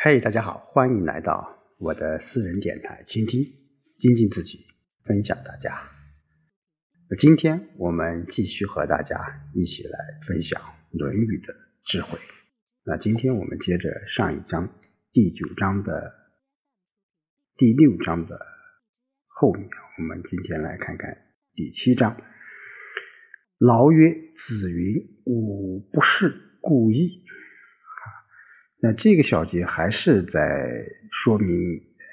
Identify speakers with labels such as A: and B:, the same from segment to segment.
A: 嘿，大家好，欢迎来到我的私人电台，倾听、精进自己，分享大家。那今天我们继续和大家一起来分享《论语》的智慧。那今天我们接着上一章第九章的第六章的后面，我们今天来看看第七章。劳曰：“子云，吾不是故意。”那这个小节还是在说明，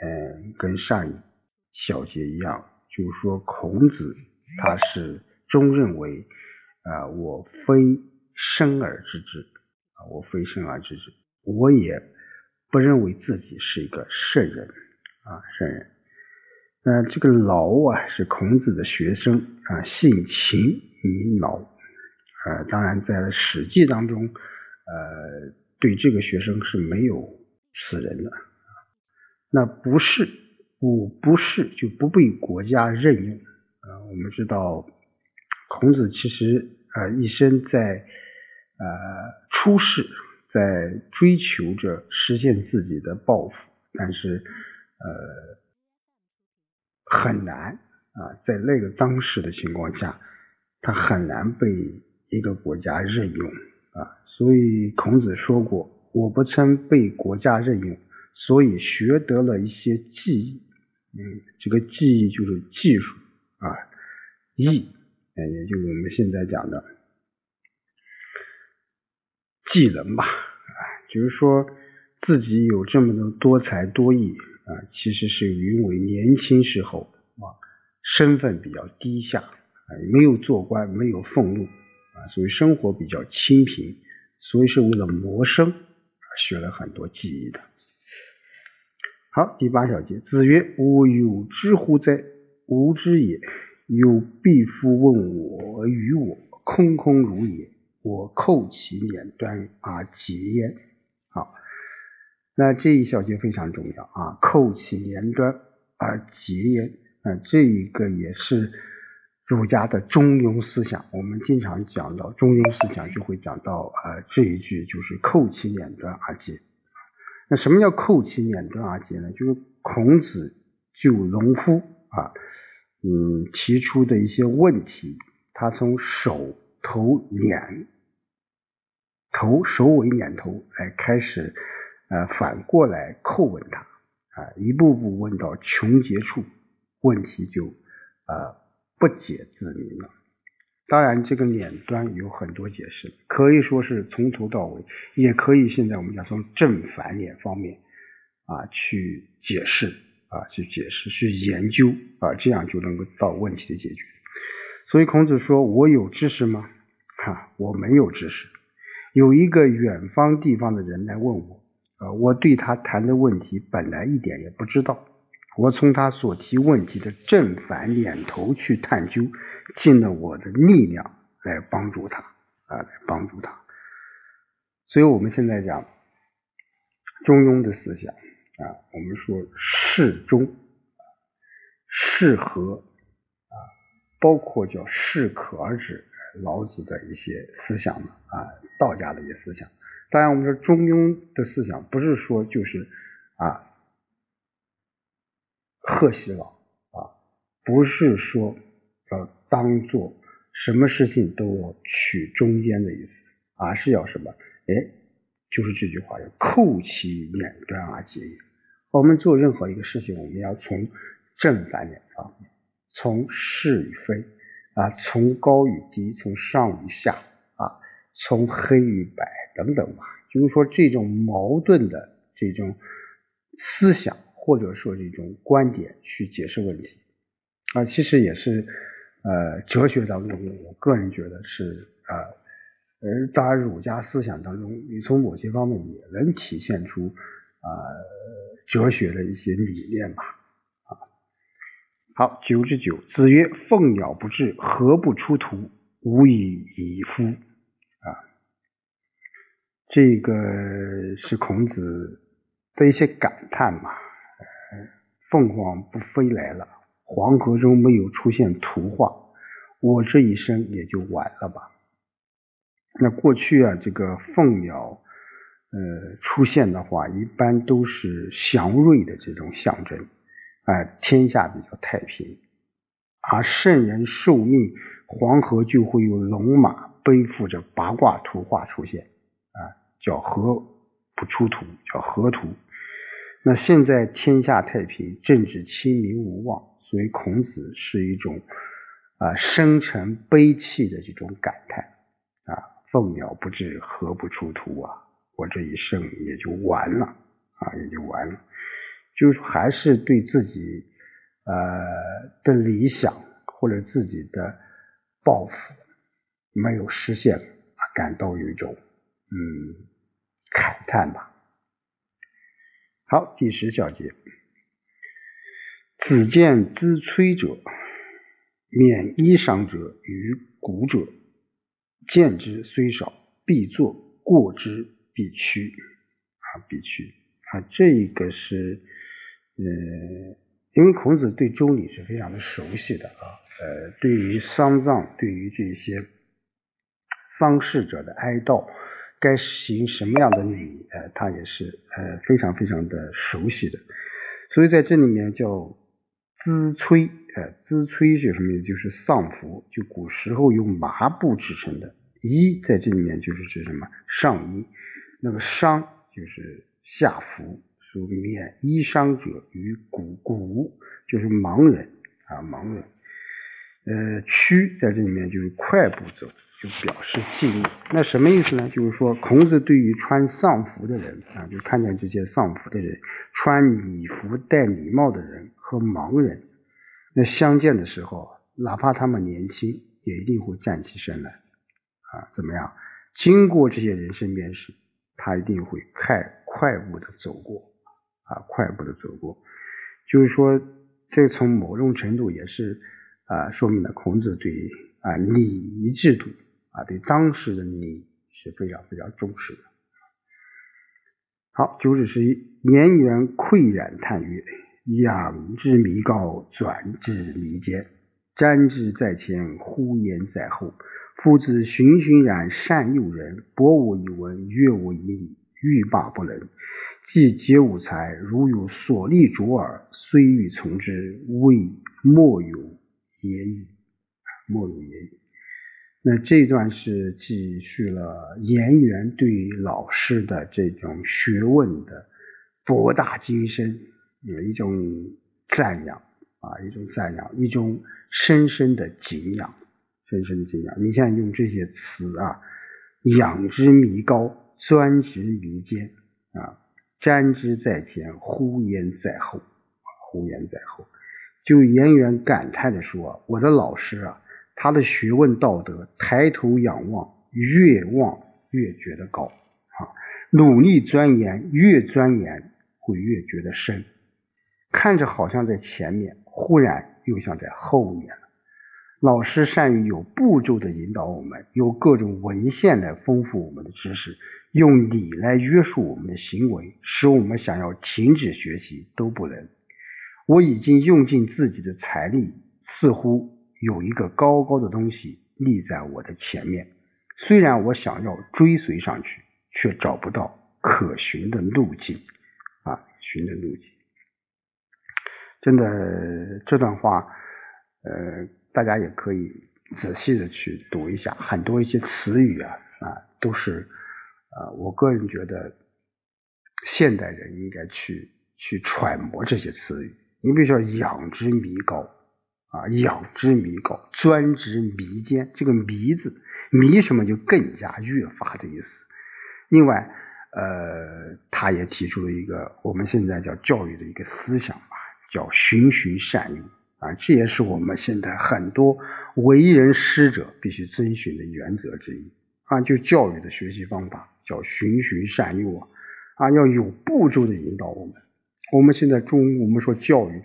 A: 嗯，跟上一小节一样，就是说孔子他是终认为，啊，我非生而知之，啊，我非生而知之，我也不认为自己是一个圣人，啊，圣人。那这个劳啊，是孔子的学生啊，姓秦名劳，啊，当然在《史记》当中，呃。对这个学生是没有此人的，那不是，我不是就不被国家任用啊。我们知道，孔子其实啊一生在呃出世，在追求着实现自己的抱负，但是呃很难啊，在那个当时的情况下，他很难被一个国家任用。啊，所以孔子说过：“我不曾被国家任用，所以学得了一些技艺。嗯，这个技艺就是技术啊，艺，哎，也就是我们现在讲的技能吧。啊，就是说自己有这么多多才多艺啊，其实是因为年轻时候啊，身份比较低下啊，没有做官，没有俸禄。”所以生活比较清贫，所以是为了谋生学了很多技艺的。好，第八小节，子曰：“吾有知乎哉？吾知也。有必夫问我与我，空空如也。我叩其脸端而结焉。”好，那这一小节非常重要啊！叩其脸端而结焉啊，这一个也是。儒家的中庸思想，我们经常讲到中庸思想，就会讲到呃这一句就是叩其脸端而结。那什么叫叩其脸端而结呢？就是孔子就农夫啊，嗯提出的一些问题，他从首头脸头首尾脸头来开始，呃反过来叩问他啊，一步步问到穷结处，问题就呃。不解自明了。当然，这个脸端有很多解释，可以说是从头到尾，也可以现在我们讲从正反两方面啊去解释啊去解释去研究啊，这样就能够到问题的解决。所以孔子说：“我有知识吗？哈，我没有知识。有一个远方地方的人来问我，啊，我对他谈的问题本来一点也不知道。”我从他所提问题的正反两头去探究，尽了我的力量来帮助他啊，来帮助他。所以，我们现在讲中庸的思想啊，我们说适中、适合啊，包括叫适可而止，老子的一些思想啊，道家的一些思想。当然，我们说中庸的思想不是说就是啊。贺喜老啊，不是说要当做什么事情都要取中间的意思，而是要什么？哎，就是这句话，要扣其两端而结也。我们做任何一个事情，我们要从正反两方面，从是与非啊，从高与低，从上与下啊，从黑与白等等吧。就是说，这种矛盾的这种思想。或者说这种观点去解释问题啊，其实也是呃哲学当中，我个人觉得是啊，而当然儒家思想当中，你从某些方面也能体现出啊哲学的一些理念吧啊。好，九之九，子曰：“凤鸟不至，何不出图？无以以夫。”啊，这个是孔子的一些感叹嘛。凤凰不飞来了，黄河中没有出现图画，我这一生也就完了吧。那过去啊，这个凤鸟呃出现的话，一般都是祥瑞的这种象征，啊，天下比较太平。而圣人受命，黄河就会有龙马背负着八卦图画出现，啊，叫河不出图，叫河图。那现在天下太平，政治清明无望，所以孔子是一种啊深沉悲戚的这种感叹啊，凤鸟不至，何不出图啊，我这一生也就完了啊，也就完了，就是还是对自己。呃的理想或者自己的抱负没有实现，啊感到有一种嗯慨叹吧。好，第十小节，子见资摧者，免衣裳者与古者，见之虽少，必作；过之必趋。啊，必趋啊，这个是呃。因为孔子对周礼是非常的熟悉的啊，呃，对于丧葬，对于这些丧事者的哀悼，该行什么样的礼，呃，他也是呃非常非常的熟悉的。所以在这里面叫资催，呃，资催是什么意思？就是丧服，就古时候用麻布制成的衣，在这里面就是指什么上衣，那么丧就是下服。说免衣裳者与古古，就是盲人啊，盲人。呃，趋在这里面就是快步走，就表示敬意。那什么意思呢？就是说，孔子对于穿丧服的人啊，就看见这些丧服的人，穿礼服、戴礼帽的人和盲人，那相见的时候，哪怕他们年轻，也一定会站起身来啊，怎么样？经过这些人身边时，他一定会快快步的走过。啊，快步的走过，就是说，这从某种程度也是啊，说明了孔子对啊礼仪制度啊，对当时的你是非常非常重视的。好，九指十一，颜渊喟然叹曰：“仰之弥高，转之弥坚，瞻之在前，呼延在后。夫子循循然善诱人，博我以文，悦我以礼，欲罢不能。”既皆吾才，如有所立卓尔，虽欲从之，未莫有也矣。莫有也矣。那这段是记叙了颜渊对老师的这种学问的博大精深，有一种赞扬啊，一种赞扬，一种深深的敬仰，深深的敬仰。你像用这些词啊，仰之弥高，钻之弥坚啊。瞻之在前，呼延在后，呼延在后。就颜渊感叹的说：“我的老师啊，他的学问道德，抬头仰望，越望越觉得高啊；努力钻研，越钻研会越觉得深。看着好像在前面，忽然又像在后面了。老师善于有步骤的引导我们，有各种文献来丰富我们的知识。”用理来约束我们的行为，使我们想要停止学习都不能。我已经用尽自己的财力，似乎有一个高高的东西立在我的前面。虽然我想要追随上去，却找不到可寻的路径。啊，寻的路径。真的，这段话，呃，大家也可以仔细的去读一下，很多一些词语啊，啊，都是。啊，我个人觉得，现代人应该去去揣摩这些词语。你比如说“仰之弥高”，啊，“仰之弥高”，“钻之弥坚”，这个“弥”字，“弥”什么就更加越发的意思。另外，呃，他也提出了一个我们现在叫教育的一个思想吧，叫“循循善诱”啊，这也是我们现在很多为人师者必须遵循的原则之一啊，就教育的学习方法。叫循循善诱啊，啊，要有步骤的引导我们。我们现在中，我们说教育，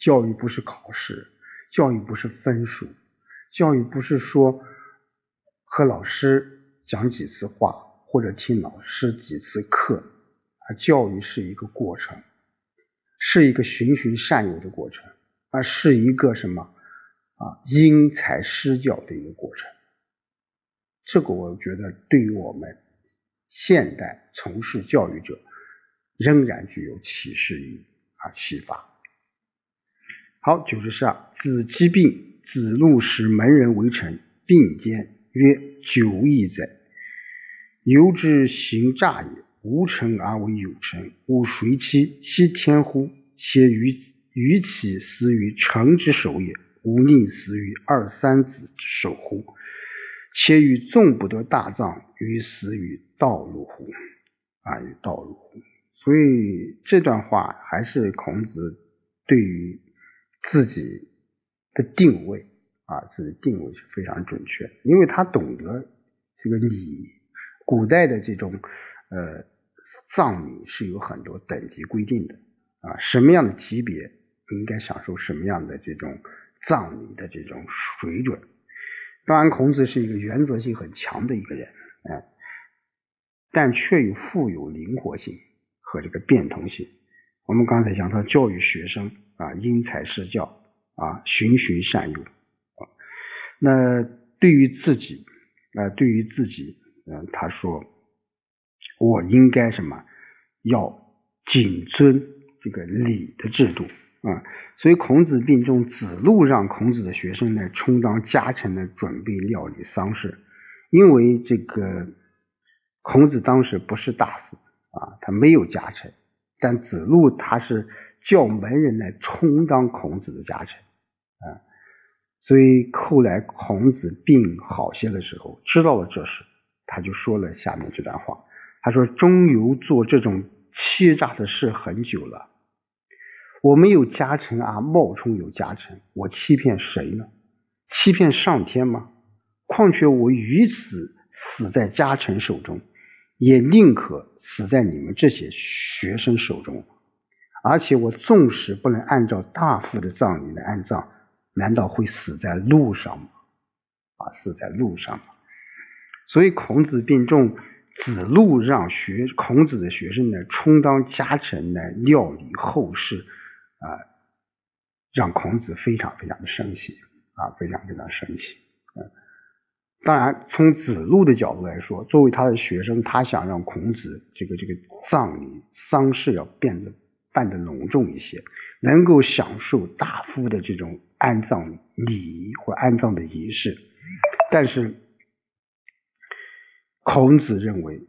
A: 教育不是考试，教育不是分数，教育不是说和老师讲几次话或者听老师几次课啊，教育是一个过程，是一个循循善诱的过程啊，是一个什么啊因材施教的一个过程。这个我觉得对于我们现代从事教育者仍然具有启示意义啊，启发。好，九十二，子疾病，子路使门人为臣，并肩曰：“久矣哉！由之行诈也。无臣而为有臣，吾谁欺？其天乎？且于于其死于臣之手也，吾宁死于二三子之手乎？且与纵不得大葬，于死于道路乎？啊，于道路乎？所以这段话还是孔子对于自己的定位啊，自己定位是非常准确，因为他懂得这个礼，古代的这种呃葬礼是有很多等级规定的啊，什么样的级别应该享受什么样的这种葬礼的这种水准。当然，孔子是一个原则性很强的一个人，哎，但却又富有灵活性和这个变通性。我们刚才讲他教育学生啊，因材施教啊，循循善诱啊。那对于自己啊，对于自己，嗯，他说我应该什么？要谨遵这个礼的制度。啊，所以孔子病重，子路让孔子的学生呢充当家臣的准备料理丧事，因为这个孔子当时不是大夫啊，他没有家臣，但子路他是叫门人来充当孔子的家臣啊，所以后来孔子病好些的时候，知道了这事，他就说了下面这段话，他说：“中游做这种欺诈的事很久了。”我没有家臣啊，冒充有家臣，我欺骗谁呢？欺骗上天吗？况且我于此死在家臣手中，也宁可死在你们这些学生手中。而且我纵使不能按照大夫的葬礼来安葬，难道会死在路上吗？啊，死在路上吗？所以孔子病重，子路让学孔子的学生呢，充当家臣来料理后事。啊，让孔子非常非常的生气啊，非常非常生气。嗯，当然，从子路的角度来说，作为他的学生，他想让孔子这个这个葬礼丧事要变得办得隆重一些，能够享受大夫的这种安葬礼仪或安葬的仪式。但是，孔子认为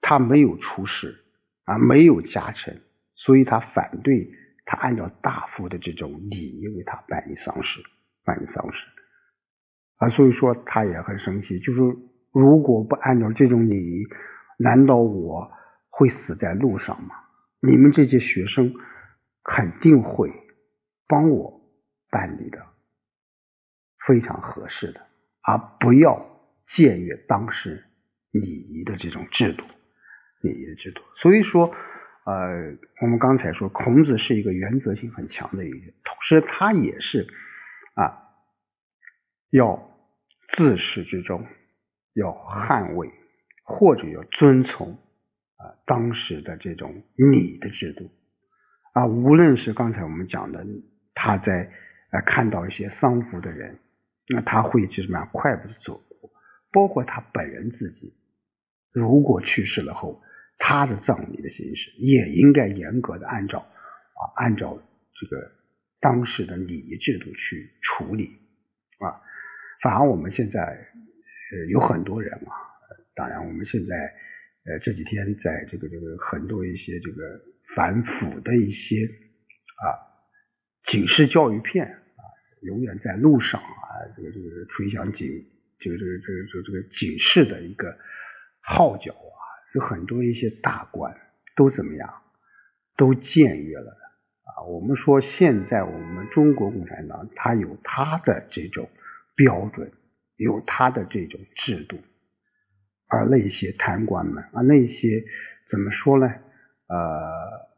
A: 他没有出世啊，没有家臣，所以他反对。他按照大夫的这种礼仪为他办理丧事，办理丧事啊，所以说他也很生气，就是如果不按照这种礼仪，难道我会死在路上吗？你们这些学生肯定会帮我办理的，非常合适的，而不要僭越当时礼仪的这种制度，礼仪的制度。所以说。呃，我们刚才说孔子是一个原则性很强的一个人，同时他也是啊，要自始至终要捍卫或者要遵从啊当时的这种礼的制度啊，无论是刚才我们讲的他在啊看到一些丧服的人，那他会就什么样快步的走过，包括他本人自己如果去世了后。他的葬礼的形式也应该严格的按照啊，按照这个当时的礼仪制度去处理啊。反而我们现在呃有很多人啊，当然我们现在呃这几天在这个这个很多一些这个反腐的一些啊警示教育片啊，永远在路上啊，这个这个吹响警这个这个这个这个这个警示的一个号角啊。有很多一些大官都怎么样，都僭越了啊！我们说现在我们中国共产党，它有它的这种标准，有他的这种制度，而那些贪官们啊，那些怎么说呢？呃，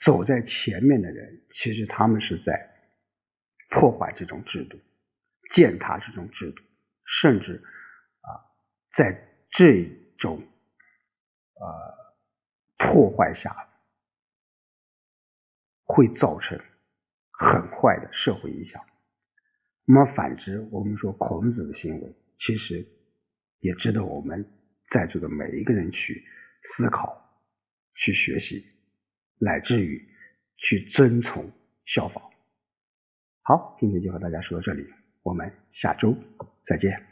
A: 走在前面的人，其实他们是在破坏这种制度，践踏这种制度，甚至啊，在这种。呃，破坏下会造成很坏的社会影响。那么反之，我们说孔子的行为其实也值得我们在座的每一个人去思考、去学习，乃至于去遵从、效仿。好，今天就和大家说到这里，我们下周再见。